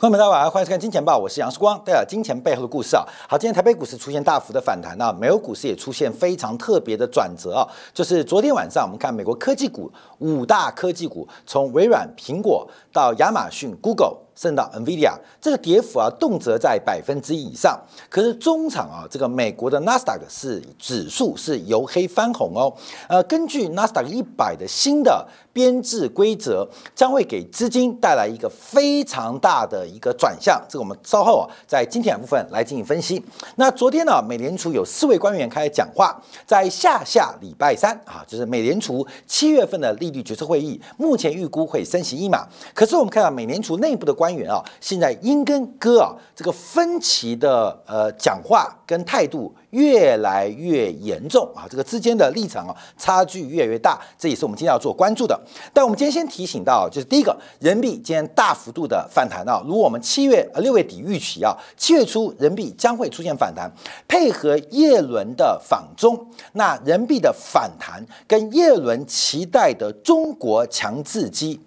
朋友大家好，欢迎收看《金钱报》，我是杨世光，带来金钱背后的故事啊。好，今天台北股市出现大幅的反弹啊，美国股市也出现非常特别的转折啊，就是昨天晚上我们看美国科技股五大科技股，从微软、苹果到亚马逊、Google。甚至到 Nvidia，这个跌幅啊，动辄在百分之一以上。可是中场啊，这个美国的纳斯达克是指数是由黑翻红哦。呃，根据纳斯达克一百的新的编制规则，将会给资金带来一个非常大的一个转向。这个我们稍后啊，在今天部分来进行分析。那昨天呢，美联储有四位官员开始讲话，在下下礼拜三啊，就是美联储七月份的利率决策会议，目前预估会升息一码。可是我们看到美联储内部的官。员啊，现在英跟哥啊，这个分歧的呃讲话跟态度越来越严重啊，这个之间的立场啊差距越来越大，这也是我们今天要做关注的。但我们今天先提醒到，就是第一个，人民币今天大幅度的反弹啊，如果我们七月呃六月底预期啊，七月初人民币将会出现反弹，配合叶伦的访中，那人民币的反弹跟叶伦期待的中国强制机。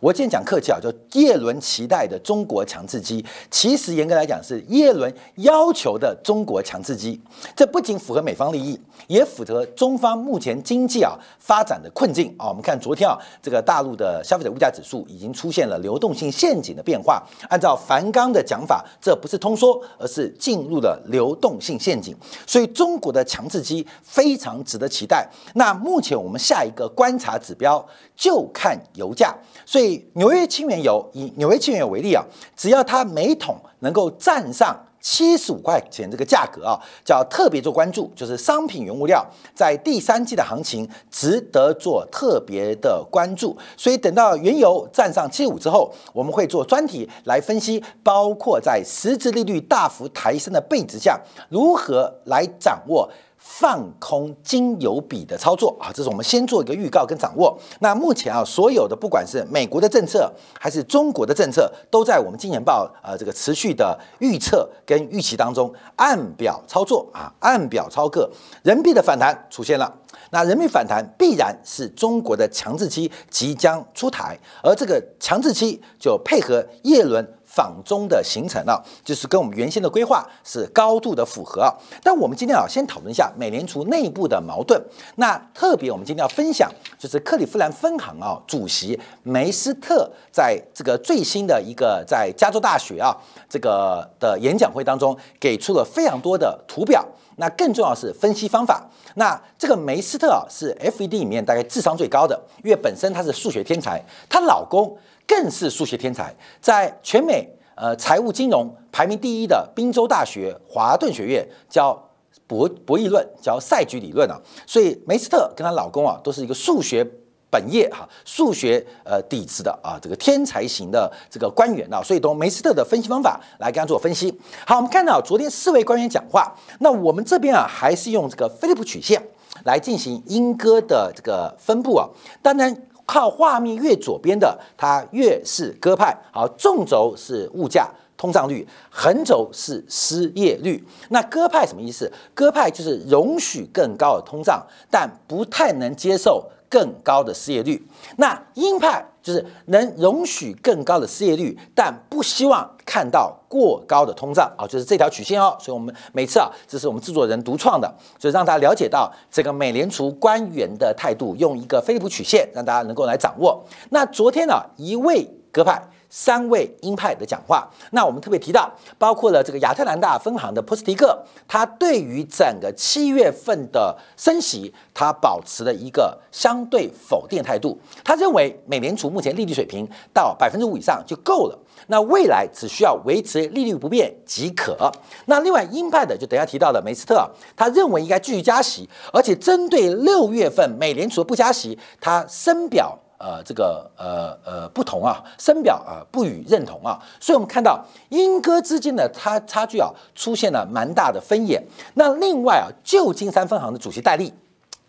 我今天讲客气啊，叫叶伦期待的中国强制机，其实严格来讲是叶伦要求的中国强制机。这不仅符合美方利益，也符合中方目前经济啊发展的困境啊。我们看昨天啊，这个大陆的消费者物价指数已经出现了流动性陷阱的变化。按照樊纲的讲法，这不是通缩，而是进入了流动性陷阱。所以中国的强制机非常值得期待。那目前我们下一个观察指标就看油价，所以。纽约轻原油以纽约轻原油为例啊，只要它每桶能够站上七十五块钱这个价格啊，就要特别做关注，就是商品原物料在第三季的行情值得做特别的关注。所以等到原油站上七五之后，我们会做专题来分析，包括在实质利率大幅抬升的背景下，如何来掌握。放空金油比的操作啊，这是我们先做一个预告跟掌握。那目前啊，所有的不管是美国的政策还是中国的政策，都在我们金钱报呃这个持续的预测跟预期当中按表操作啊，按表操课。人民币的反弹出现了，那人民币反弹必然是中国的强制期即将出台，而这个强制期就配合叶伦。访中的行程啊，就是跟我们原先的规划是高度的符合啊。但我们今天啊，先讨论一下美联储内部的矛盾。那特别我们今天要分享，就是克利夫兰分行啊主席梅斯特在这个最新的一个在加州大学啊这个的演讲会当中，给出了非常多的图表。那更重要是分析方法。那这个梅斯特啊，是 FED 里面大概智商最高的，因为本身她是数学天才，她老公。更是数学天才，在全美呃财务金融排名第一的宾州大学华顿学院教博博弈论，教赛局理论啊，所以梅斯特跟她老公啊都是一个数学本业哈，数学呃底子的啊这个天才型的这个官员啊，所以从梅斯特的分析方法来跟他做分析。好，我们看到昨天四位官员讲话，那我们这边啊还是用这个菲利普曲线来进行英歌的这个分布啊，当然。靠画面越左边的，它越是鸽派。好，纵轴是物价通胀率，横轴是失业率。那鸽派什么意思？鸽派就是容许更高的通胀，但不太能接受。更高的失业率，那鹰派就是能容许更高的失业率，但不希望看到过高的通胀啊，就是这条曲线哦。所以，我们每次啊，这是我们制作人独创的，就让大家了解到这个美联储官员的态度，用一个菲利普曲线，让大家能够来掌握。那昨天呢，一位鸽派。三位鹰派的讲话，那我们特别提到，包括了这个亚特兰大分行的波斯蒂克，他对于整个七月份的升息，他保持了一个相对否定态度。他认为美联储目前利率水平到百分之五以上就够了，那未来只需要维持利率不变即可。那另外鹰派的就等下提到的梅斯特，他认为应该继续加息，而且针对六月份美联储不加息，他深表。呃，这个呃呃不同啊，深表啊不予认同啊，所以我们看到英歌之间的差差距啊，出现了蛮大的分野。那另外啊，旧金山分行的主席戴笠。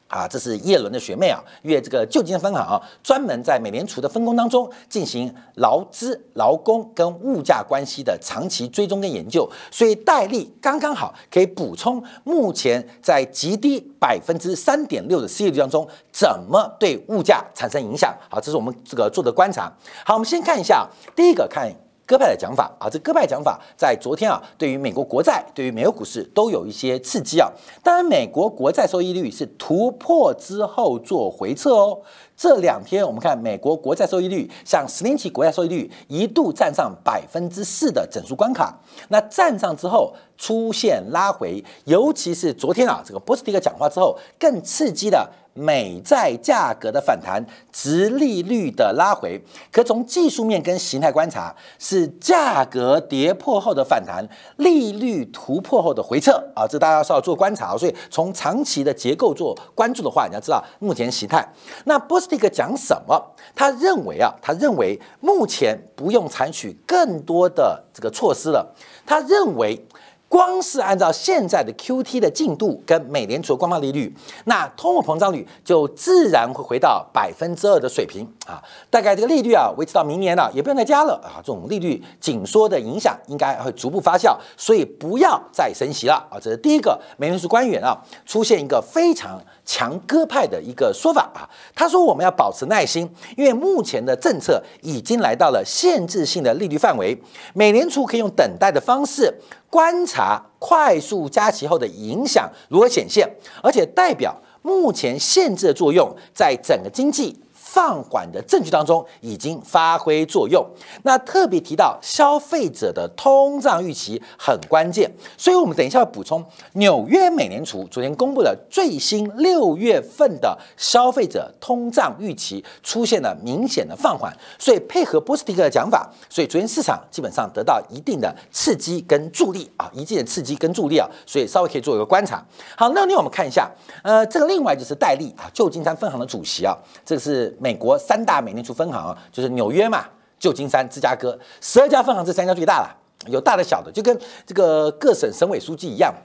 啊，这是叶伦的学妹啊，因为这个旧金山分行啊，专门在美联储的分工当中进行劳资、劳工跟物价关系的长期追踪跟研究，所以戴利刚刚好可以补充目前在极低百分之三点六的失业率当中，怎么对物价产生影响。好，这是我们这个做的观察。好，我们先看一下，第一个看鸽派的讲法啊，这鸽派讲法在昨天啊，对于美国国债、对于美国股市都有一些刺激啊。当然，美国国债收益率是突破之后做回撤哦。这两天我们看美国国债收益率，像十年期国债收益率一度站上百分之四的整数关卡，那站上之后出现拉回，尤其是昨天啊，这个波斯蒂克讲话之后，更刺激的。美债价格的反弹，值利率的拉回，可从技术面跟形态观察，是价格跌破后的反弹，利率突破后的回撤啊，这大家是要做观察。所以从长期的结构做关注的话，你要知道目前形态。那波斯蒂克讲什么？他认为啊，他认为目前不用采取更多的这个措施了。他认为。光是按照现在的 Q T 的进度跟美联储的官方利率，那通货膨胀率就自然会回到百分之二的水平啊。大概这个利率啊维持到明年了，也不用再加了啊。这种利率紧缩的影响应该会逐步发酵，所以不要再升息了啊。这是第一个美联储官员啊出现一个非常强哥派的一个说法啊。他说我们要保持耐心，因为目前的政策已经来到了限制性的利率范围，美联储可以用等待的方式。观察快速加息后的影响如何显现，而且代表目前限制的作用在整个经济。放缓的证据当中已经发挥作用。那特别提到消费者的通胀预期很关键，所以我们等一下要补充纽约美联储昨天公布的最新六月份的消费者通胀预期出现了明显的放缓，所以配合波斯蒂克的讲法，所以昨天市场基本上得到一定的刺激跟助力啊，一定的刺激跟助力啊，所以稍微可以做一个观察。好，那另外我们看一下，呃，这个另外就是戴利啊，旧金山分行的主席啊，这是。美国三大美联储分行就是纽约嘛、旧金山、芝加哥，十二家分行这三家最大了，有大的小的，就跟这个各省省委书记一样，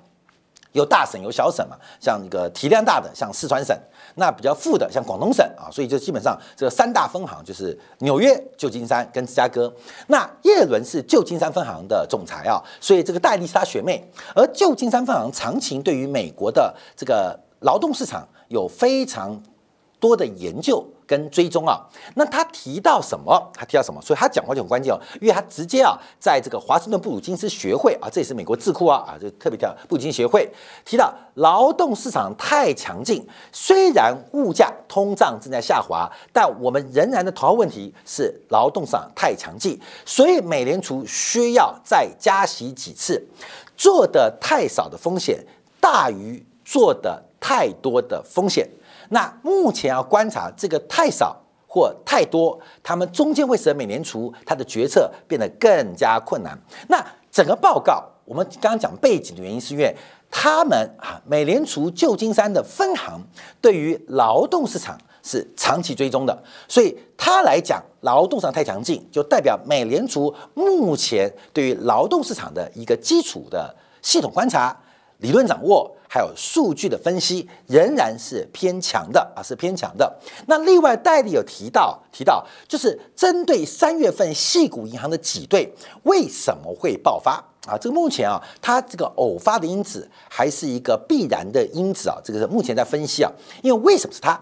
有大省有小省嘛。像那个体量大的，像四川省，那比较富的，像广东省啊。所以就基本上这三大分行就是纽约、旧金山跟芝加哥。那叶伦是旧金山分行的总裁啊，所以这个戴丽莎学妹。而旧金山分行长期对于美国的这个劳动市场有非常多的研究。跟追踪啊，那他提到什么？他提到什么？所以他讲话就很关键哦，因为他直接啊，在这个华盛顿布鲁金斯学会啊，这也是美国智库啊啊，就特别提到布鲁金斯学会提到劳动市场太强劲，虽然物价通胀正在下滑，但我们仍然的头号问题是劳动市场太强劲，所以美联储需要再加息几次，做的太少的风险大于做的太多的风险。那目前要观察这个太少或太多，他们中间会使得美联储它的决策变得更加困难。那整个报告，我们刚刚讲背景的原因，是因为他们啊，美联储旧金山的分行对于劳动市场是长期追踪的，所以他来讲劳动上太强劲，就代表美联储目前对于劳动市场的一个基础的系统观察、理论掌握。还有数据的分析仍然是偏强的啊，是偏强的。那另外戴利有提到提到，就是针对三月份细股银行的挤兑为什么会爆发啊？这个目前啊，它这个偶发的因子还是一个必然的因子啊。这个是目前在分析啊，因为为什么是它，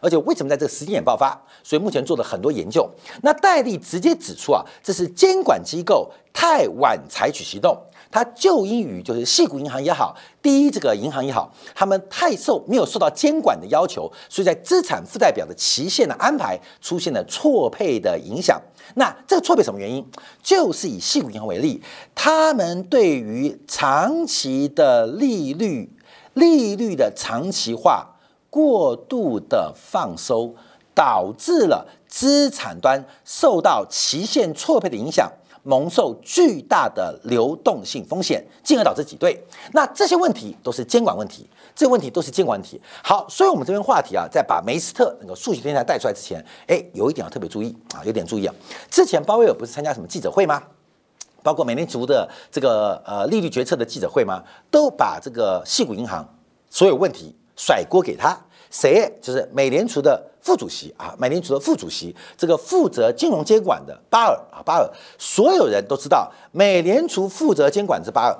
而且为什么在这个时间点爆发？所以目前做了很多研究。那戴利直接指出啊，这是监管机构太晚采取行动。它就因于就是细股银行也好，第一这个银行也好，他们太受没有受到监管的要求，所以在资产负债表的期限的安排出现了错配的影响。那这个错配什么原因？就是以细股银行为例，他们对于长期的利率、利率的长期化过度的放收，导致了资产端受到期限错配的影响。蒙受巨大的流动性风险，进而导致挤兑。那这些问题都是监管问题，这些问题都是监管问题。好，所以我们这边话题啊，在把梅斯特那个数学天才带出来之前，哎，有一点要特别注意啊，有点注意啊。之前鲍威尔不是参加什么记者会吗？包括美联储的这个呃利率决策的记者会吗？都把这个细谷银行所有问题甩锅给他。谁？就是美联储的副主席啊，美联储的副主席，这个负责金融监管的巴尔啊，巴尔，所有人都知道，美联储负责监管是巴尔。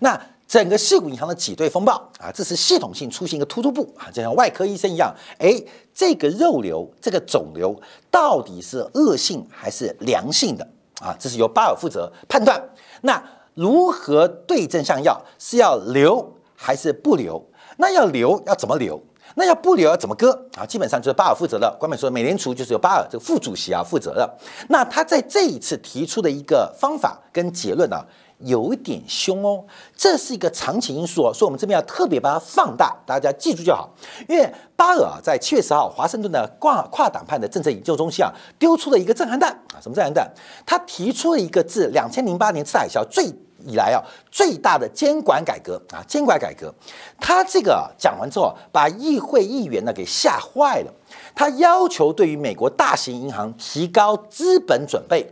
那整个细股银行的挤兑风暴啊，这是系统性出现一个突突部啊，就像外科医生一样，哎，这个肉瘤，这个肿瘤到底是恶性还是良性的？啊，这是由巴尔负责判断。那如何对症下药？是要留还是不留？那要留要怎么留？那要不里尔怎么割啊？基本上就是巴尔负责的。官媒说，美联储就是由巴尔这个副主席啊负责的。那他在这一次提出的一个方法跟结论呢，有一点凶哦。这是一个长期因素哦，所以我们这边要特别把它放大，大家记住就好。因为巴尔啊，在七月十号华盛顿的跨跨党派的政策研究中心啊，丢出了一个震撼弹啊，什么震撼弹？他提出了一个自两千零八年次海啸最。以来啊，最大的监管改革啊，监管改革，他这个讲完之后，把议会议员呢给吓坏了。他要求对于美国大型银行提高资本准备，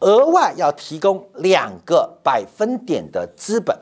额外要提供两个百分点的资本。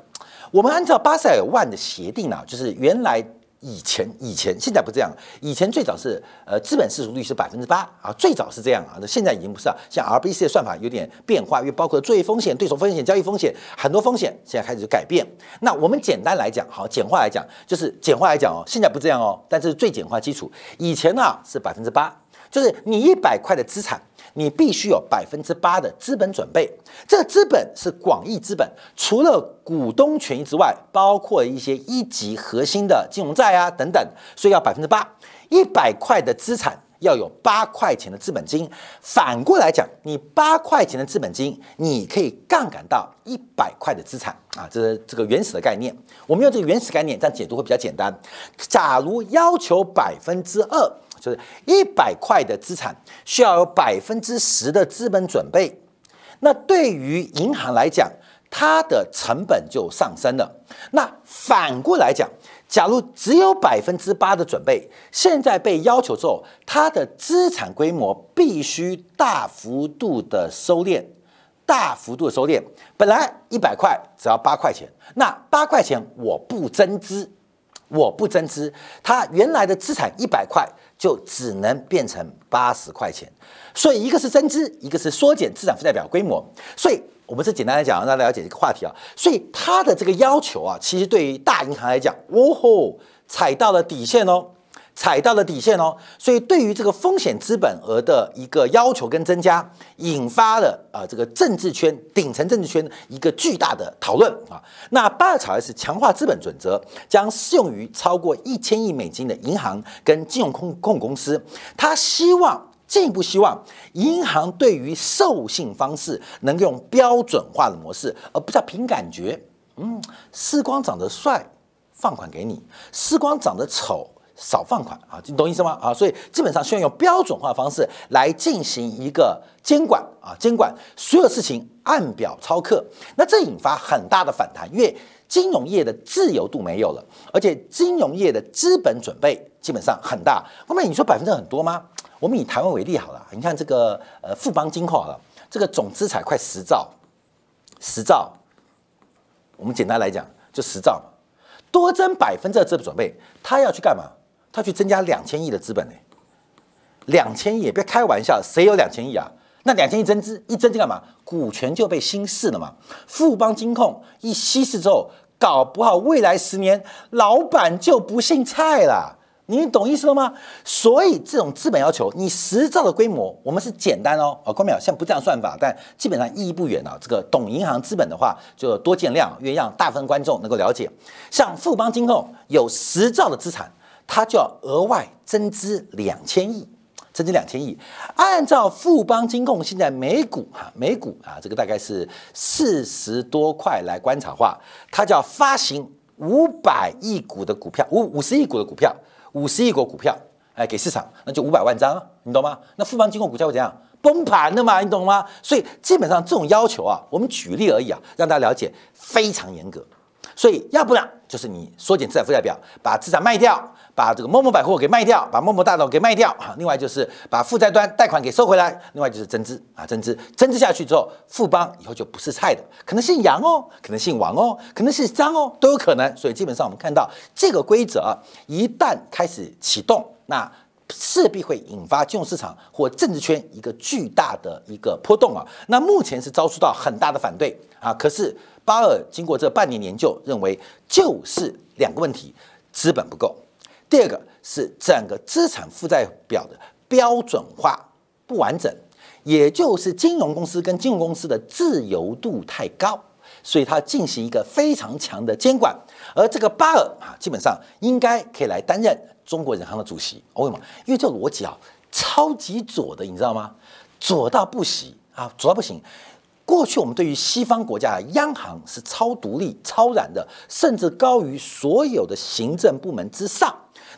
我们按照巴塞尔万的协定呢，就是原来。以前以前现在不这样，以前最早是呃资本市足率是百分之八啊，最早是这样啊，那现在已经不是了。像 RBC 的算法有点变化，因为包括作业风险、对手风险、交易风险很多风险现在开始改变。那我们简单来讲，好简化来讲，就是简化来讲哦，现在不这样哦，但是最简化基础，以前呢是百分之八，就是你一百块的资产。你必须有百分之八的资本准备，这资本是广义资本，除了股东权益之外，包括一些一级核心的金融债啊等等，所以要百分之八。一百块的资产要有八块钱的资本金，反过来讲，你八块钱的资本金，你可以杠杆到一百块的资产啊，这是这个原始的概念。我们用这个原始概念，这样解读会比较简单。假如要求百分之二。就是一百块的资产需要有百分之十的资本准备，那对于银行来讲，它的成本就上升了。那反过来讲，假如只有百分之八的准备，现在被要求之后，它的资产规模必须大幅度的收敛，大幅度的收敛。本来一百块只要八块钱，那八块钱我不增资，我不增资，它原来的资产一百块。就只能变成八十块钱，所以一个是增资，一个是缩减资产负债表规模。所以，我们是简单来讲，让大家了解这个话题啊。所以，它的这个要求啊，其实对于大银行来讲，哦吼，踩到了底线哦。踩到了底线哦，所以对于这个风险资本额的一个要求跟增加，引发了啊这个政治圈顶层政治圈一个巨大的讨论啊。那巴尔查尔是强化资本准则将适用于超过一千亿美金的银行跟金融控控公司，他希望进一步希望银行对于授信方式能用标准化的模式，而不是凭感觉。嗯，时光长得帅，放款给你；时光长得丑。少放款啊，你懂意思吗？啊，所以基本上需要用标准化方式来进行一个监管啊，监管所有事情按表操课。那这引发很大的反弹，因为金融业的自由度没有了，而且金融业的资本准备基本上很大。后面你说百分之很多吗？我们以台湾为例好了，你看这个呃富邦金控了，这个总资产快十兆，十兆，我们简单来讲就十兆嘛，多增百分之二资本准备，他要去干嘛？他去增加两千亿的资本呢？两千亿，别开玩笑，谁有两千亿啊？那两千亿增资一增就干嘛？股权就被稀释了嘛？富邦金控一稀释之后，搞不好未来十年老板就不姓蔡了。你懂意思了吗？所以这种资本要求，你十兆的规模，我们是简单哦。啊，关淼现在不这样算法，但基本上意义不远啊。这个懂银行资本的话，就多见谅，愿让大部分观众能够了解。像富邦金控有十兆的资产。它就要额外增资两千亿，增资两千亿。按照富邦金控现在每股哈每股啊，这个大概是四十多块来观察话，它就要发行五百亿股的股票，五五十亿股的股票，五十亿股股票，哎，给市场，那就五百万张，你懂吗？那富邦金控股价会怎样？崩盘的嘛，你懂吗？所以基本上这种要求啊，我们举例而已啊，让大家了解非常严格。所以要不然就是你缩减资产负债表，把资产卖掉。把这个某某百货给卖掉，把某某大楼给卖掉啊！另外就是把负债端贷款给收回来，另外就是增资啊，增资增资下去之后，富邦以后就不是菜的，可能姓杨哦，可能姓王哦，可能是张哦，都有可能。所以基本上我们看到这个规则一旦开始启动，那势必会引发金融市场或政治圈一个巨大的一个波动啊！那目前是遭受到很大的反对啊！可是巴尔经过这半年研究，认为就是两个问题：资本不够。第二个是整个资产负债表的标准化不完整，也就是金融公司跟金融公司的自由度太高，所以它进行一个非常强的监管。而这个巴尔啊，基本上应该可以来担任中国人行的主席。为什么？因为这逻辑啊，超级左的，你知道吗？左到不行啊，左到不行。过去我们对于西方国家央行是超独立、超然的，甚至高于所有的行政部门之上。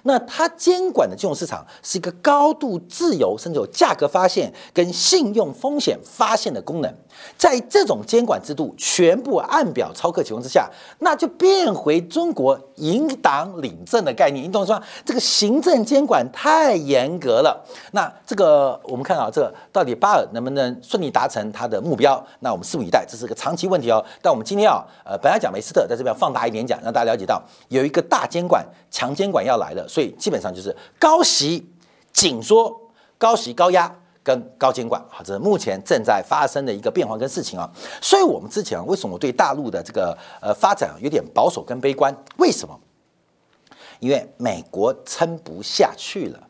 那它监管的金融市场是一个高度自由，甚至有价格发现跟信用风险发现的功能。在这种监管制度全部按表操课情况之下，那就变回中国引党领政的概念。你懂是吧？这个行政监管太严格了。那这个我们看啊，这个到底巴尔能不能顺利达成他的目标？那我们拭目以待，这是个长期问题哦。但我们今天啊，呃，本来讲梅斯特，在这边放大一点讲，让大家了解到有一个大监管、强监管要来了，所以基本上就是高息紧缩、高息高压。跟高监管，好，这是目前正在发生的一个变化跟事情啊。所以，我们之前为什么对大陆的这个呃发展有点保守跟悲观？为什么？因为美国撑不下去了，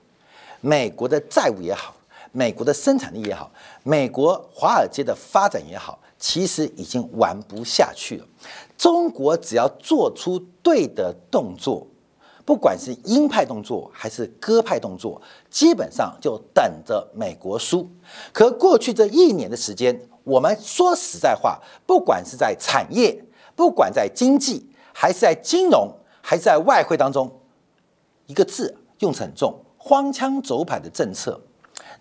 美国的债务也好，美国的生产力也好，美国华尔街的发展也好，其实已经玩不下去了。中国只要做出对的动作。不管是鹰派动作还是鸽派动作，基本上就等着美国输。可过去这一年的时间，我们说实在话，不管是在产业，不管在经济，还是在金融，还是在外汇当中，一个字用词很重，荒腔走板的政策，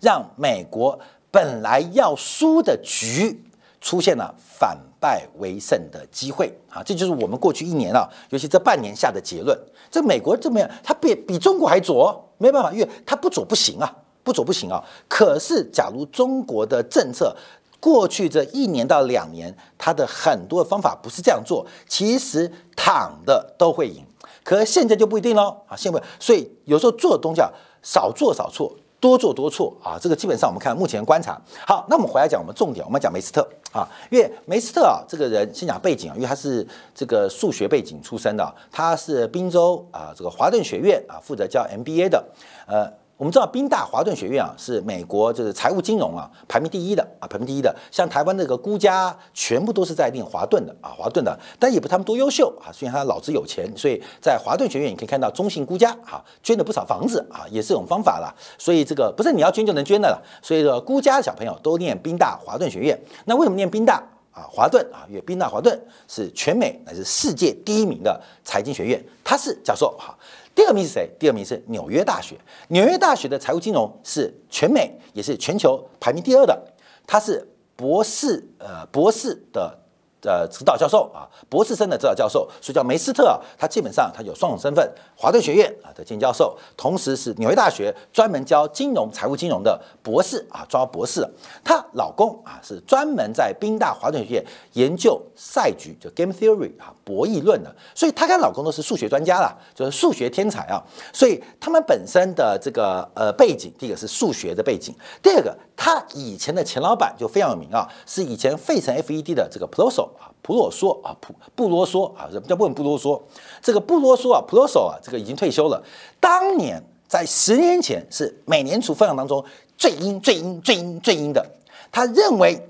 让美国本来要输的局出现了反败为胜的机会啊！这就是我们过去一年啊，尤其这半年下的结论。这美国怎么样？它比比中国还左，没办法，因为它不左不行啊，不左不行啊。可是，假如中国的政策过去这一年到两年，它的很多方法不是这样做，其实躺的都会赢。可现在就不一定喽啊！现在所以有时候做的东西啊，少做少错。多做多错啊，这个基本上我们看目前观察。好，那我们回来讲我们重点，我们讲梅斯特啊，因为梅斯特啊这个人先讲背景啊，因为他是这个数学背景出身的，他是宾州啊这个华顿学院啊负责教 MBA 的，呃。我们知道宾大华顿学院啊，是美国就是财务金融啊排名第一的啊排名第一的。像台湾那个孤家，全部都是在念华顿的啊华顿的，但也不他们多优秀啊。虽然他老子有钱，所以在华顿学院你可以看到中信孤家哈捐了不少房子啊，也是一种方法了。所以这个不是你要捐就能捐的了。所以说孤家小朋友都念宾大华顿学院。那为什么念宾大啊华顿啊？因为宾大华顿是全美乃至世界第一名的财经学院，他是教授哈。第二名是谁？第二名是纽约大学。纽约大学的财务金融是全美也是全球排名第二的，它是博士，呃，博士的。呃，指导教授啊，博士生的指导教授，所以叫梅斯特啊。他基本上他有双重身份，华顿学院啊的兼教授，同时是纽约大学专门教金融、财务金融的博士啊，抓博士。她老公啊是专门在宾大华顿学院研究赛局，就 game theory 啊，博弈论的。所以她跟老公都是数学专家啦，就是数学天才啊。所以他们本身的这个呃背景，第一个是数学的背景，第二个他以前的前老板就非常有名啊，是以前费城 FED 的这个 p r o s o 啊，普罗索啊，普不啰嗦啊，什么叫不不啰嗦？这个不啰嗦啊，普罗索啊，这个已经退休了。当年在十年前是美联储分享当中最阴、最阴、最阴、最阴的。他认为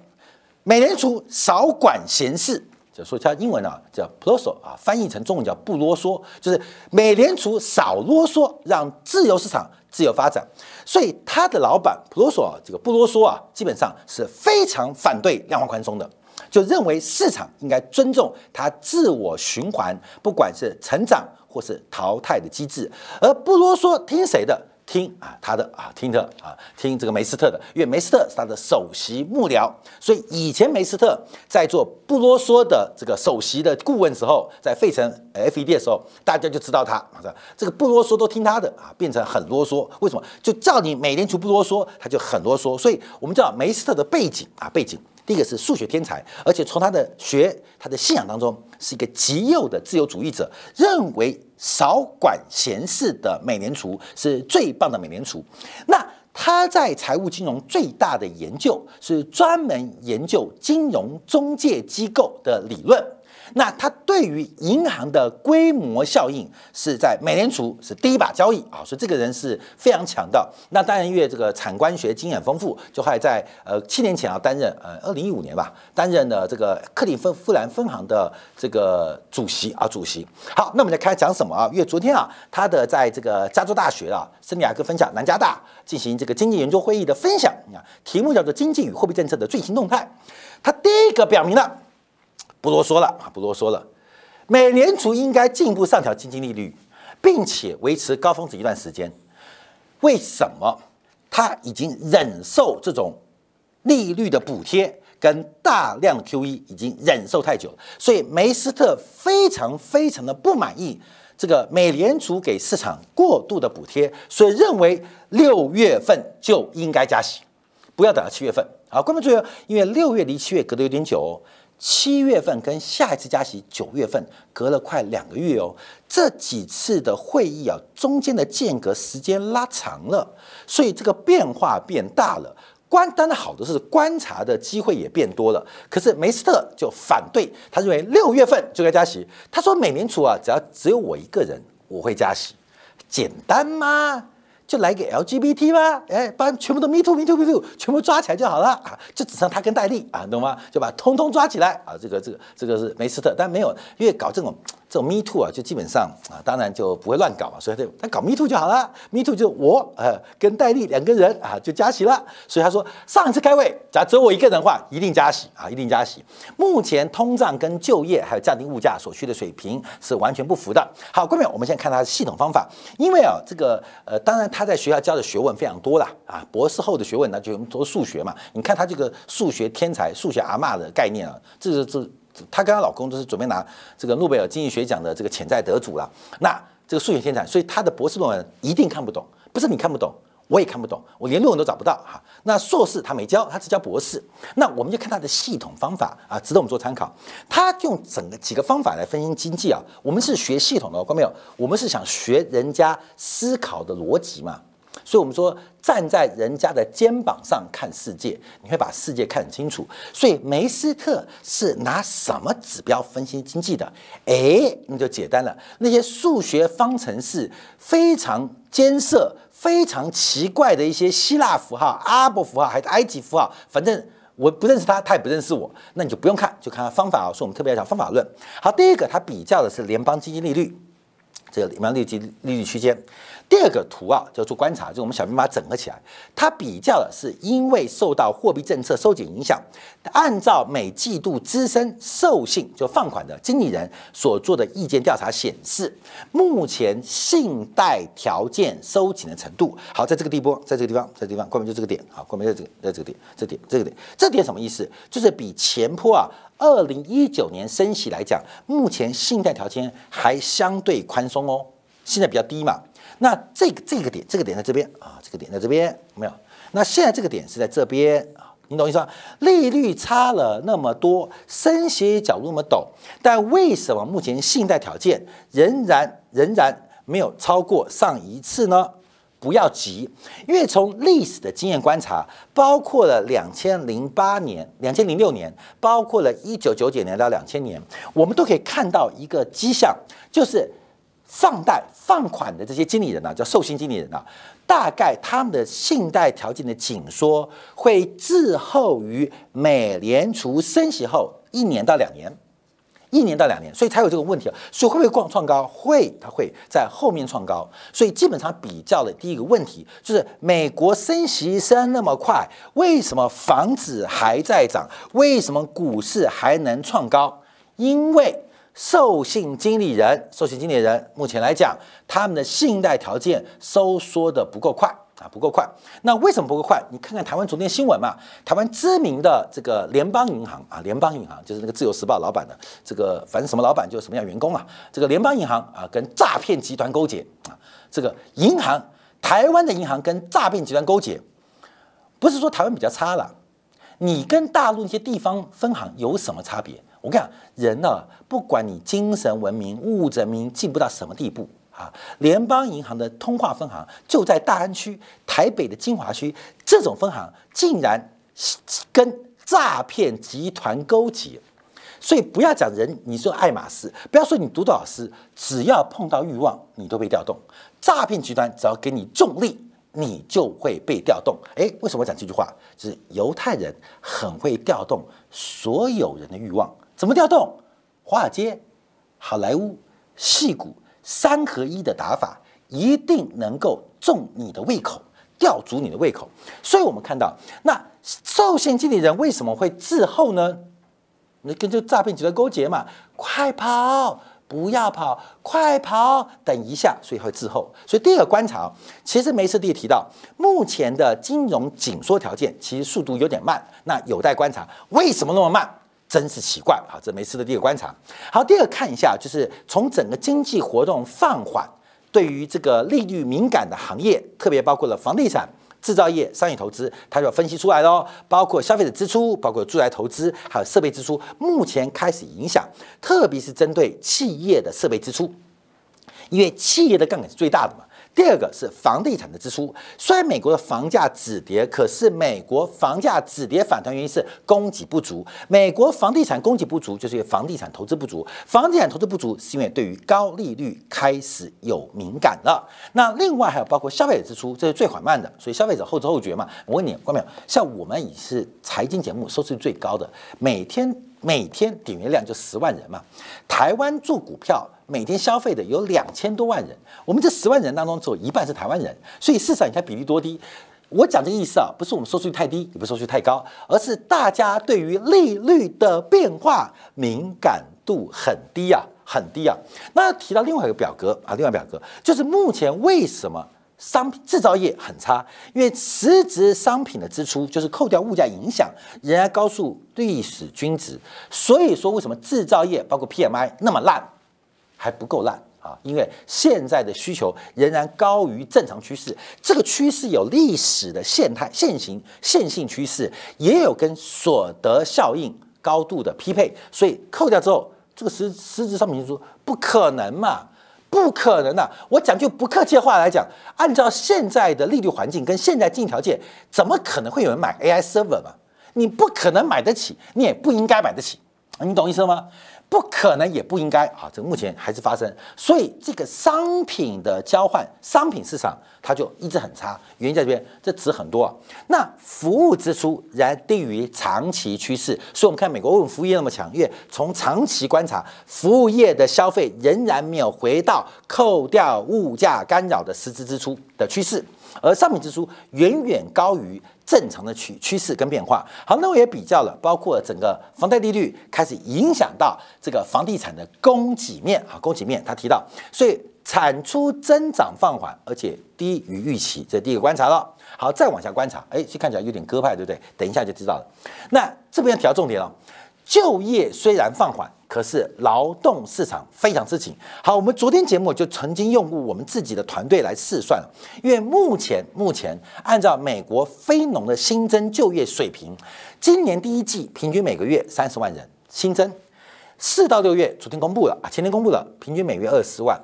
美联储少管闲事，就说他英文啊叫普罗索啊，翻译成中文叫不啰嗦，就是美联储少啰嗦，让自由市场自由发展。所以他的老板普罗索啊，这个不啰嗦啊，基本上是非常反对量化宽松的。就认为市场应该尊重它自我循环，不管是成长或是淘汰的机制，而不啰嗦听谁的？听啊，他的啊，听的啊，听这个梅斯特的，因为梅斯特是他的首席幕僚，所以以前梅斯特在做不啰嗦的这个首席的顾问时候，在费城 FED 的时候，大家就知道他啊，这个不啰嗦都听他的啊，变成很啰嗦。为什么？就叫你美联储不啰嗦，他就很啰嗦。所以我们知道梅斯特的背景啊，背景。第一个是数学天才，而且从他的学、他的信仰当中，是一个极右的自由主义者，认为少管闲事的美联储是最棒的美联储。那他在财务金融最大的研究是专门研究金融中介机构的理论，那它对于银行的规模效应是在美联储是第一把交易啊，所以这个人是非常强的。那当然，因为这个产官学经验丰富，就还在呃七年前啊担任呃二零一五年吧担任了这个克里夫富兰分行的这个主席啊主席。好，那我们来开讲什么啊？因为昨天啊，他的在这个加州大学啊圣地亚哥分校南加大进行这个经济研究会议的分享啊，题目叫做《经济与货币政策的最新动态》。他第一个表明了。不啰嗦了啊，不啰嗦了。美联储应该进一步上调基金利率，并且维持高峰值一段时间。为什么？他已经忍受这种利率的补贴跟大量 QE，已经忍受太久了。所以梅斯特非常非常的不满意这个美联储给市场过度的补贴，所以认为六月份就应该加息，不要等到七月份。好，观众注意，因为六月离七月隔得有点久。七月份跟下一次加息九月份隔了快两个月哦，这几次的会议啊，中间的间隔时间拉长了，所以这个变化变大了。观当然好的是观察的机会也变多了，可是梅斯特就反对，他认为六月份就该加息。他说美联储啊，只要只有我一个人，我会加息，简单吗？就来个 LGBT 吧，哎，把全部都 Me Too，Me Too，Me Too，全部抓起来就好了啊！就只剩他跟戴笠啊，懂吗？就把通通抓起来啊！这个、这个、这个是梅斯特，但没有，因为搞这种。这种 Me Too 啊，就基本上啊，当然就不会乱搞嘛，所以他他搞 Me Too 就好了。Me Too 就我呃跟戴笠两个人啊就加息了。所以他说上一次开会，假如只有我一个人的话，一定加息啊，一定加息。目前通胀跟就业还有降低物价所需的水平是完全不符的。好，各位，我们现在看他的系统方法，因为啊这个呃，当然他在学校教的学问非常多啦，啊，博士后的学问那就都数学嘛。你看他这个数学天才、数学阿嬷的概念啊，这是这。她跟她老公都是准备拿这个诺贝尔经济学奖的这个潜在得主了。那这个数学天才，所以他的博士论文一定看不懂。不是你看不懂，我也看不懂，我连论文都找不到哈。那硕士他没教，他只教博士。那我们就看他的系统方法啊，值得我们做参考。他用整个几个方法来分析经济啊。我们是学系统的，看到没有？我们是想学人家思考的逻辑嘛。所以，我们说站在人家的肩膀上看世界，你会把世界看清楚。所以，梅斯特是拿什么指标分析经济的？哎，那就简单了。那些数学方程式非常艰涩、非常奇怪的一些希腊符号、阿拉伯符号还是埃及符号，反正我不认识他，他也不认识我，那你就不用看，就看他方法啊。所以我们特别要讲方法论。好，第一个，他比较的是联邦基金利率，这个联邦利率利率区间。第二个图啊，叫做观察，就我们小兵把它整合起来。它比较的是因为受到货币政策收紧影响，按照每季度资深授信就放款的经理人所做的意见调查显示，目前信贷条件收紧的程度。好，在这个地波，在这个地方，在这个地方，关门就这个点。好，关门在这个，在这个点，这点，这个点，这点什么意思？就是比前坡啊，二零一九年升息来讲，目前信贷条件还相对宽松哦，现在比较低嘛。那这个这个点，这个点在这边啊，这个点在这边没有。那现在这个点是在这边啊，你懂意思吗？利率差了那么多，升息角度那么陡，但为什么目前信贷条件仍然仍然没有超过上一次呢？不要急，因为从历史的经验观察，包括了两千零八年、两千零六年，包括了一九九九年到两千年，我们都可以看到一个迹象，就是。放贷放款的这些经理人呢，叫授信经理人啊，大概他们的信贷条件的紧缩会滞后于美联储升息后一年到两年，一年到两年，所以才有这个问题啊。所以会不会创创高？会，它会在后面创高。所以基本上比较的第一个问题就是，美国升息升那么快，为什么房子还在涨？为什么股市还能创高？因为。授信经理人，授信经理人目前来讲，他们的信贷条件收缩的不够快啊，不够快。那为什么不够快？你看看台湾昨天新闻嘛，台湾知名的这个联邦银行啊，联邦银行就是那个自由时报老板的这个，反正什么老板就什么样员工啊。这个联邦银行啊，跟诈骗集团勾结啊，这个银行，台湾的银行跟诈骗集团勾结，不是说台湾比较差了，你跟大陆那些地方分行有什么差别？我跟你讲，人呢，不管你精神文明、物质文明进步到什么地步啊，联邦银行的通化分行就在大安区、台北的金华区，这种分行竟然跟诈骗集团勾结。所以不要讲人，你说爱马仕，不要说你读多少诗，只要碰到欲望，你都被调动。诈骗集团只要给你重力，你就会被调动。诶，为什么讲这句话？就是犹太人很会调动所有人的欲望，怎么调动？华尔街、好莱坞、戏骨三合一的打法，一定能够中你的胃口，吊足你的胃口。所以我们看到，那受限经理人为什么会滞后呢？那跟这诈骗集团勾结嘛，快跑！不要跑，快跑！等一下，所以会滞后。所以第二个观察，其实梅斯蒂提到，目前的金融紧缩条件其实速度有点慢，那有待观察。为什么那么慢？真是奇怪啊！这梅斯的第一个观察。好，第二个看一下，就是从整个经济活动放缓，对于这个利率敏感的行业，特别包括了房地产。制造业、商业投资，它就分析出来喽，包括消费者支出，包括住宅投资，还有设备支出，目前开始影响，特别是针对企业的设备支出，因为企业的杠杆是最大的嘛。第二个是房地产的支出，虽然美国的房价止跌，可是美国房价止跌反弹原因是供给不足。美国房地产供给不足，就是因为房地产投资不足。房地产投资不足，是因为对于高利率开始有敏感了。那另外还有包括消费者支出，这是最缓慢的，所以消费者后知后觉嘛。我问你，关没有？像我们已是财经节目收视率最高的，每天。每天点阅量就十万人嘛，台湾做股票每天消费的有两千多万人，我们这十万人当中只有一半是台湾人，所以市场你看比例多低。我讲这意思啊，不是我们收视率太低，也不是收视率太高，而是大家对于利率的变化敏感度很低啊，很低啊。那提到另外一个表格啊，另外表格就是目前为什么？商品制造业很差，因为实质商品的支出就是扣掉物价影响，仍然高速历史均值。所以说，为什么制造业包括 PMI 那么烂，还不够烂啊？因为现在的需求仍然高于正常趋势，这个趋势有历史的现态、现行、线性趋势，也有跟所得效应高度的匹配。所以扣掉之后，这个实实质商品支出不可能嘛？不可能的，我讲句不客气的话来讲，按照现在的利率环境跟现在经济条件，怎么可能会有人买 AI server 嘛？你不可能买得起，你也不应该买得起，你懂意思吗？不可能，也不应该啊！这目前还是发生，所以这个商品的交换，商品市场它就一直很差。原因在这边，这值很多。那服务支出仍然低于长期趋势，所以我们看美国为什么服务业那么强？因为从长期观察，服务业的消费仍然没有回到扣掉物价干扰的实质支出的趋势，而商品支出远远高于。正常的趋趋势跟变化，好，那我也比较了，包括整个房贷利率开始影响到这个房地产的供给面啊，供给面，他提到，所以产出增长放缓，而且低于预期，这第一个观察了。好，再往下观察，哎，这看起来有点鸽派，对不对？等一下就知道了。那这边要提到重点了，就业虽然放缓。可是劳动市场非常之紧。好，我们昨天节目就曾经用过我们自己的团队来试算因为目前目前按照美国非农的新增就业水平，今年第一季平均每个月三十万人新增，四到六月昨天公布了啊，前天公布了，平均每月二十万，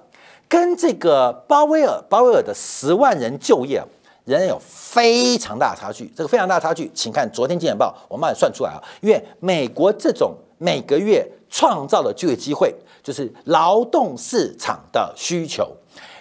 跟这个鲍威尔鲍威尔的十万人就业仍然有非常大的差距。这个非常大的差距，请看昨天《金钱报》，我慢慢算出来啊，因为美国这种每个月。创造的就业机会，就是劳动市场的需求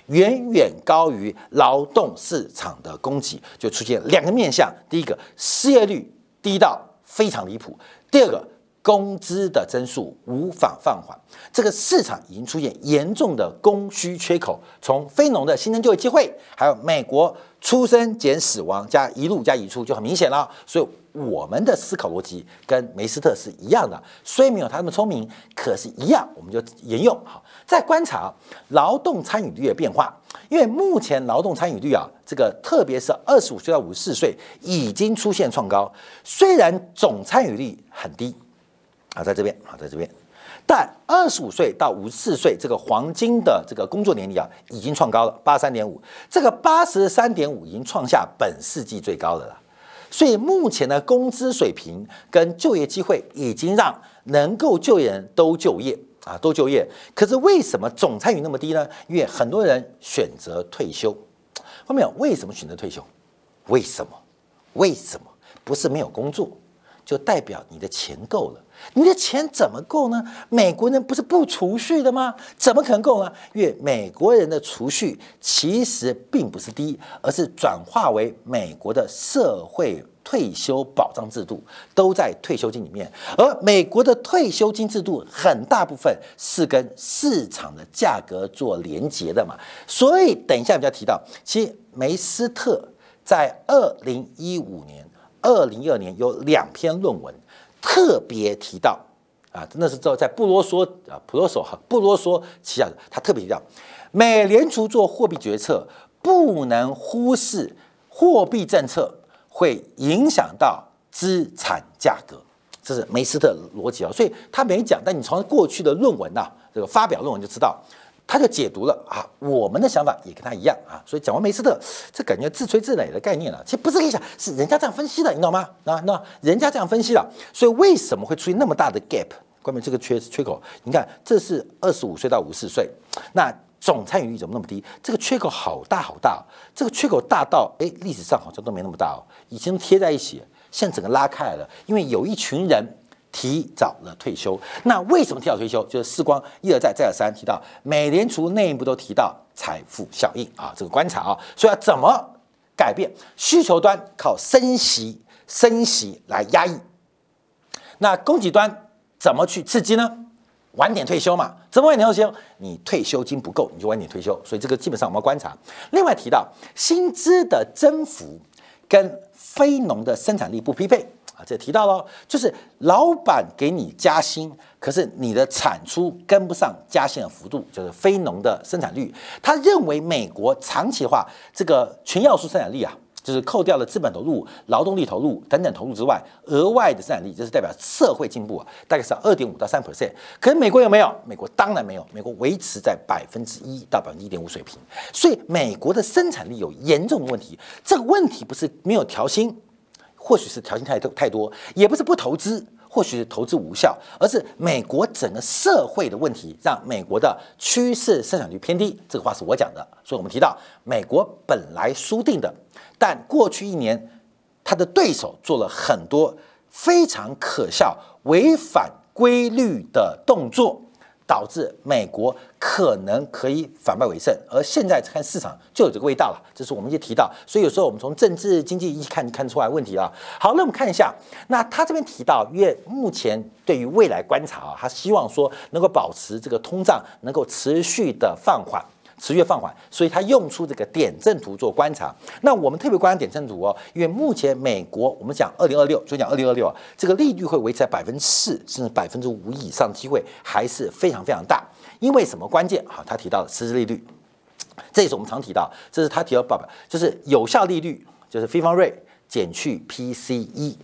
远远高于劳动市场的供给，就出现两个面向：第一个，失业率低到非常离谱；第二个，工资的增速无法放缓。这个市场已经出现严重的供需缺口。从非农的新增就业机会，还有美国出生减死亡加一路加移出，就很明显了。所以。我们的思考逻辑跟梅斯特是一样的，虽没有他那么聪明，可是一样，我们就沿用。好，再观察劳动参与率的变化，因为目前劳动参与率啊，这个特别是二十五岁到五十四岁已经出现创高，虽然总参与率很低。啊，在这边啊，在这边，但二十五岁到五十四岁这个黄金的这个工作年龄啊，已经创高了八十三点五，这个八十三点五已经创下本世纪最高的了。所以目前的工资水平跟就业机会已经让能够就业人都就业啊，都就业。可是为什么总参与那么低呢？因为很多人选择退休。后面为什么选择退休？为什么？为什么？不是没有工作，就代表你的钱够了。你的钱怎么够呢？美国人不是不储蓄的吗？怎么可能够呢？因为美国人的储蓄其实并不是低，而是转化为美国的社会退休保障制度，都在退休金里面。而美国的退休金制度很大部分是跟市场的价格做连结的嘛。所以等一下比较提到，其实梅斯特在二零一五年、二零一二年有两篇论文。特别提到啊，真的是在在不啰嗦啊，不啰嗦哈，不啰嗦。旗下的他特别提到，美联储做货币决策不能忽视货币政策会影响到资产价格，这是梅斯特逻辑啊。所以他没讲，但你从过去的论文呐，这个发表论文就知道。他就解读了啊，我们的想法也跟他一样啊，所以讲完梅斯特，这感觉自吹自擂的概念了。其实不是跟你讲，是人家这样分析的，你懂吗？那那人家这样分析了，所以为什么会出现那么大的 gap？关于这个缺缺口，你看这是二十五岁到五十岁，那总参与率怎么那么低？这个缺口好大好大，这个缺口大到哎，历史上好像都没那么大哦，以前贴在一起，现在整个拉开来了，因为有一群人。提早了退休，那为什么提早退休？就是四光一而再再而三提到，美联储内部都提到财富效应啊，这个观察啊，所以要怎么改变需求端？靠升息，升息来压抑。那供给端怎么去刺激呢？晚点退休嘛？怎么晚点退休？你退休金不够，你就晚点退休。所以这个基本上我们要观察。另外提到薪资的增幅跟非农的生产力不匹配。啊这提到了，就是老板给你加薪，可是你的产出跟不上加薪的幅度，就是非农的生产率。他认为美国长期的话，这个全要素生产力啊，就是扣掉了资本投入、劳动力投入等等投入之外，额外的生产力，就是代表社会进步啊，大概是二点五到三 percent。可是美国有没有？美国当然没有，美国维持在百分之一到百分之一点五水平。所以美国的生产力有严重的问题。这个问题不是没有调薪。或许是条件太多太多，也不是不投资，或许是投资无效，而是美国整个社会的问题让美国的趋势生产率偏低。这个话是我讲的，所以我们提到美国本来输定的，但过去一年他的对手做了很多非常可笑、违反规律的动作。导致美国可能可以反败为胜，而现在看市场就有这个味道了。这是我们一提到，所以有时候我们从政治经济一看看出来问题了。好，那我们看一下，那他这边提到，因为目前对于未来观察啊，他希望说能够保持这个通胀能够持续的放缓。持续放缓，所以他用出这个点阵图做观察。那我们特别观察点阵图哦，因为目前美国我们讲二零二六，就讲二零二六啊，这个利率会维持在百分之四甚至百分之五以上机会还是非常非常大。因为什么关键？好，他提到实质利率，这也是我们常提到，这是他提到爸爸，就是有效利率，就是非方瑞减去 PCE。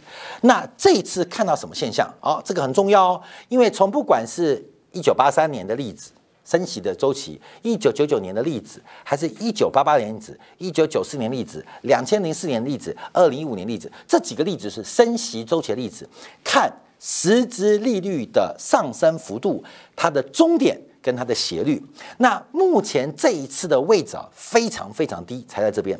那这次看到什么现象？哦，这个很重要哦，因为从不管是一九八三年的例子。升息的周期，一九九九年的例子，还是一九八八年例子，一九九四年例子，两千零四年例子，二零一五年例子，这几个例子是升息周期的例子。看实质利率的上升幅度，它的终点跟它的斜率。那目前这一次的位置啊，非常非常低，才在这边，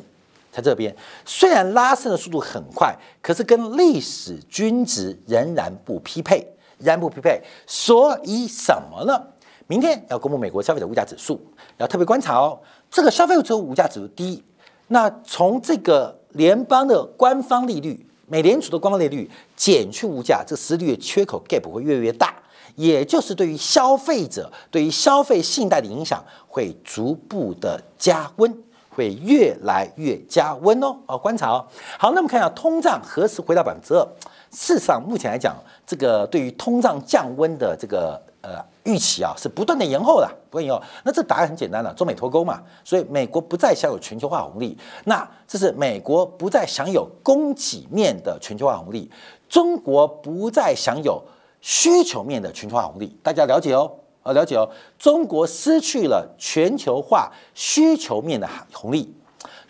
才这边。虽然拉升的速度很快，可是跟历史均值仍然不匹配，仍然不匹配。所以什么呢？明天要公布美国消费者物价指数，要特别观察哦。这个消费者物价指数低，那从这个联邦的官方利率、美联储的官方利率减去物价，这个实率的缺口 gap 会越来越大，也就是对于消费者、对于消费信贷的影响会逐步的加温，会越来越加温哦。哦，观察哦。好，那么看一下通胀何时回到百分之二？事实上，目前来讲，这个对于通胀降温的这个。呃，预期啊是不断的延后的，不断延后。那这答案很简单了，中美脱钩嘛，所以美国不再享有全球化红利。那这是美国不再享有供给面的全球化红利，中国不再享有需求面的全球化红利。大家了解哦，啊了解哦，中国失去了全球化需求面的红利，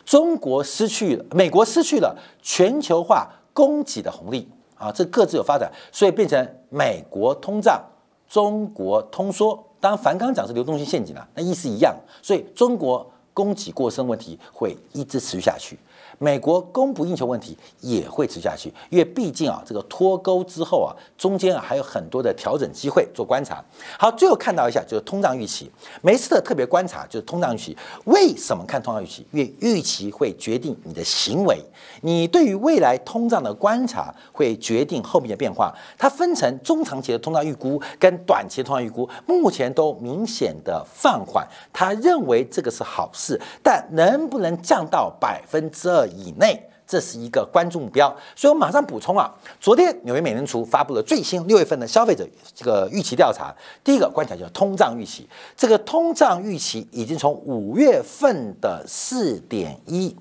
中国失去了，美国失去了全球化供给的红利啊，这各自有发展，所以变成美国通胀。中国通缩，当然，梵刚讲是流动性陷阱了，那意思一样，所以中国供给过剩问题会一直持续下去。美国供不应求问题也会持续下去，因为毕竟啊，这个脱钩之后啊，中间啊还有很多的调整机会做观察。好，最后看到一下就是通胀预期，梅斯特特别观察就是通胀预期。为什么看通胀预期？因为预期会决定你的行为，你对于未来通胀的观察会决定后面的变化。它分成中长期的通胀预估跟短期的通胀预估，目前都明显的放缓。他认为这个是好事，但能不能降到百分之二以内，这是一个关注目标。所以我马上补充啊，昨天纽约美联储发布了最新六月份的消费者这个预期调查，第一个观察叫通胀预期，这个通胀预期已经从五月份的四点一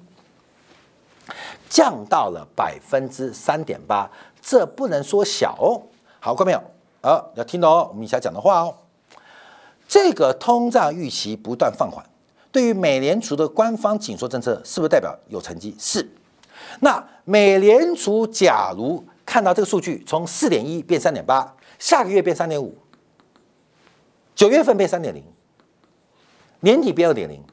降到了百分之三点八，这不能说小哦。好，看没有？啊，要听懂哦，我们以下讲的话哦。这个通胀预期不断放缓，对于美联储的官方紧缩政策是不是代表有成绩？是。那美联储假如看到这个数据从四点一变三点八，下个月变三点五，九月份变三点零，年底变二点零，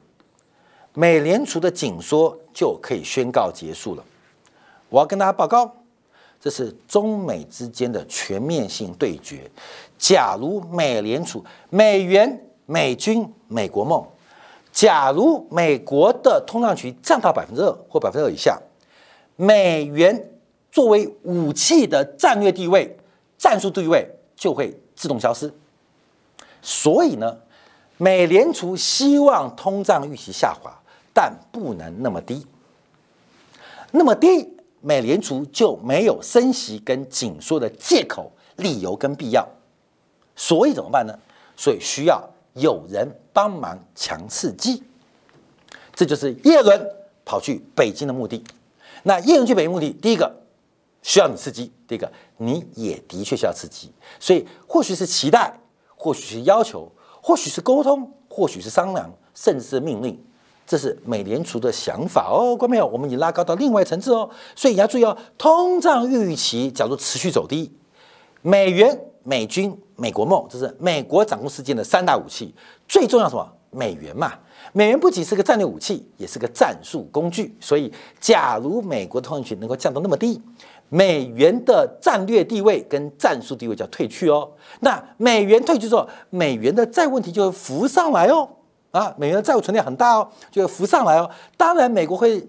美联储的紧缩就可以宣告结束了。我要跟大家报告，这是中美之间的全面性对决。假如美联储、美元、美军、美国梦，假如美国的通胀率降到百分之二或百分之二以下，美元作为武器的战略地位、战术地位就会自动消失。所以呢，美联储希望通胀预期下滑，但不能那么低。那么低，美联储就没有升息跟紧缩的借口、理由跟必要。所以怎么办呢？所以需要有人帮忙强刺激，这就是叶伦跑去北京的目的。那叶伦去北京目的，第一个需要你刺激，第一个你也的确需要刺激。所以或许是期待，或许是要求，或许是沟通，或许是商量，甚至是命令。这是美联储的想法哦，观众朋友，我们已经拉高到另外层次哦。所以你要注意哦，通胀预期假如持续走低，美元。美军、美国梦，这是美国掌控世界的三大武器。最重要什么？美元嘛。美元不仅是个战略武器，也是个战术工具。所以，假如美国的通胀率能够降到那么低，美元的战略地位跟战术地位就要退去哦。那美元退去之后，美元的债务问题就会浮上来哦。啊，美元的债务存量很大哦，就会浮上来哦。当然，美国会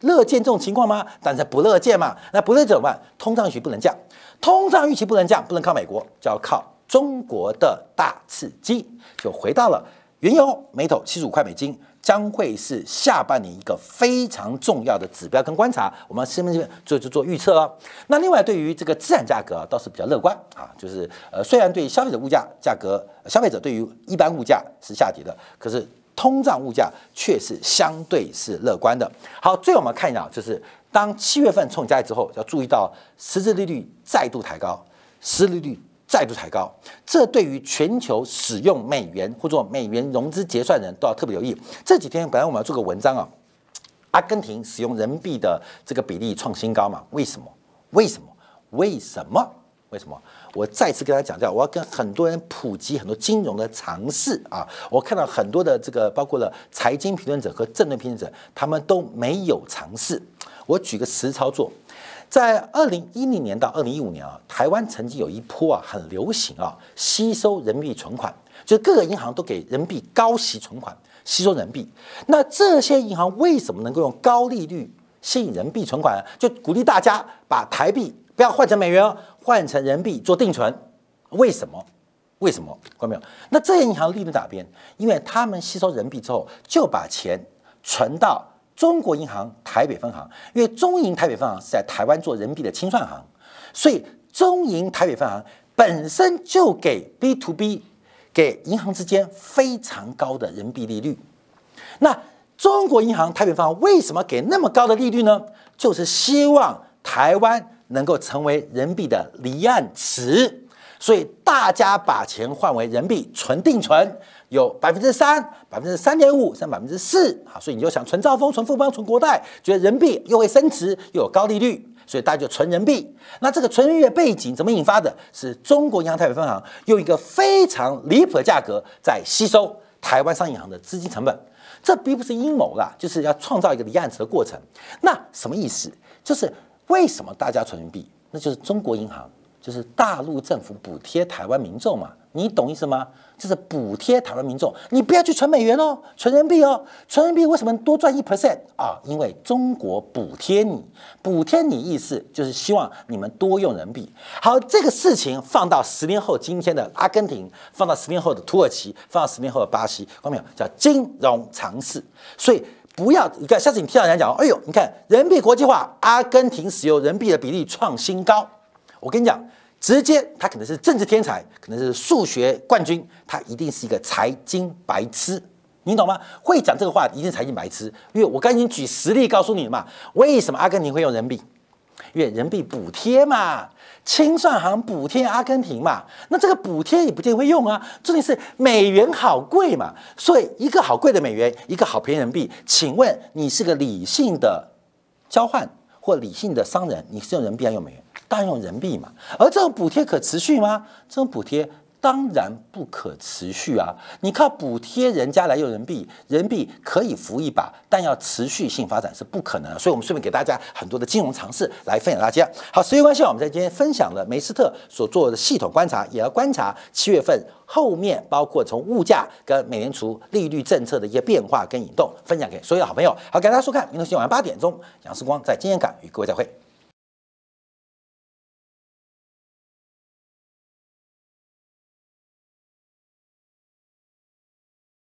乐见这种情况吗？但是不乐见嘛。那不乐见怎么办？通胀率不能降。通胀预期不能降，不能靠美国，就要靠中国的大刺激。就回到了原油每桶七十五块美金，将会是下半年一个非常重要的指标跟观察。我们身边这边做做做预测哦。那另外对于这个资产价格倒是比较乐观啊，就是呃虽然对消费者物价价格，消费者对于一般物价是下跌的，可是通胀物价却是相对是乐观的。好，最后我们看一下就是。当七月份冲加之后，要注意到实质利率再度抬高，实利率再度抬高，这对于全球使用美元或者美元融资结算人都要特别留意。这几天本来我们要做个文章啊，阿根廷使用人民币的这个比例创新高嘛？为什么？为什么？为什么？为什么？我再次跟大家讲一下，我要跟很多人普及很多金融的常识啊！我看到很多的这个，包括了财经评论者和政论评论者，他们都没有尝试。我举个实操作，在二零一零年到二零一五年啊，台湾曾经有一波啊很流行啊吸收人民币存款，就是各个银行都给人民币高息存款，吸收人民币。那这些银行为什么能够用高利率吸引人民币存款？就鼓励大家把台币不要换成美元，换成人民币做定存。为什么？为什么？看到没有？那这些银行利润哪边？因为他们吸收人民币之后，就把钱存到。中国银行台北分行，因为中银台北分行是在台湾做人民币的清算行，所以中银台北分行本身就给 B to B 给银行之间非常高的人民币利率。那中国银行台北分行为什么给那么高的利率呢？就是希望台湾能够成为人民币的离岸池，所以大家把钱换为人民币存定存。有百分之三、百分之三点五，甚百分之四啊，所以你就想存兆丰、存富邦、存国泰，觉得人民币又会升值，又有高利率，所以大家就存人民币。那这个存人民币的背景怎么引发的？是中国银行台北分行用一个非常离谱的价格在吸收。台湾商业银行的资金成本。这并不是阴谋啦，就是要创造一个离岸值的过程。那什么意思？就是为什么大家存人民币？那就是中国银行，就是大陆政府补贴台湾民众嘛。你懂意思吗？就是补贴台湾民众，你不要去存美元哦，存人民币哦。存人民币为什么多赚一 percent 啊？因为中国补贴你，补贴你意思就是希望你们多用人民币。好，这个事情放到十年后，今天的阿根廷，放到十年后的土耳其，放到十年后的巴西，看到没有？叫金融常识。所以不要你看，下次你听到人家讲，哎呦，你看人民币国际化，阿根廷使用人民币的比例创新高。我跟你讲。直接，他可能是政治天才，可能是数学冠军，他一定是一个财经白痴，你懂吗？会讲这个话一定是财经白痴，因为我刚已经举实例告诉你了嘛。为什么阿根廷会用人民币？因为人民币补贴嘛，清算行补贴阿根廷嘛，那这个补贴也不见会用啊。重点是美元好贵嘛，所以一个好贵的美元，一个好便宜人民币，请问你是个理性的交换或理性的商人，你是用人民币还是用美元？大用人民币嘛，而这种补贴可持续吗？这种补贴当然不可持续啊！你靠补贴人家来用人民币，人民币可以扶一把，但要持续性发展是不可能的。所以，我们顺便给大家很多的金融常识来分享大家。好，时间关系，我们在今天分享了梅斯特所做的系统观察，也要观察七月份后面，包括从物价跟美联储利率政策的一些变化跟引动，分享给所有好朋友。好，感谢大家收看，明天新晚八点钟，杨世光在今天港与各位再会。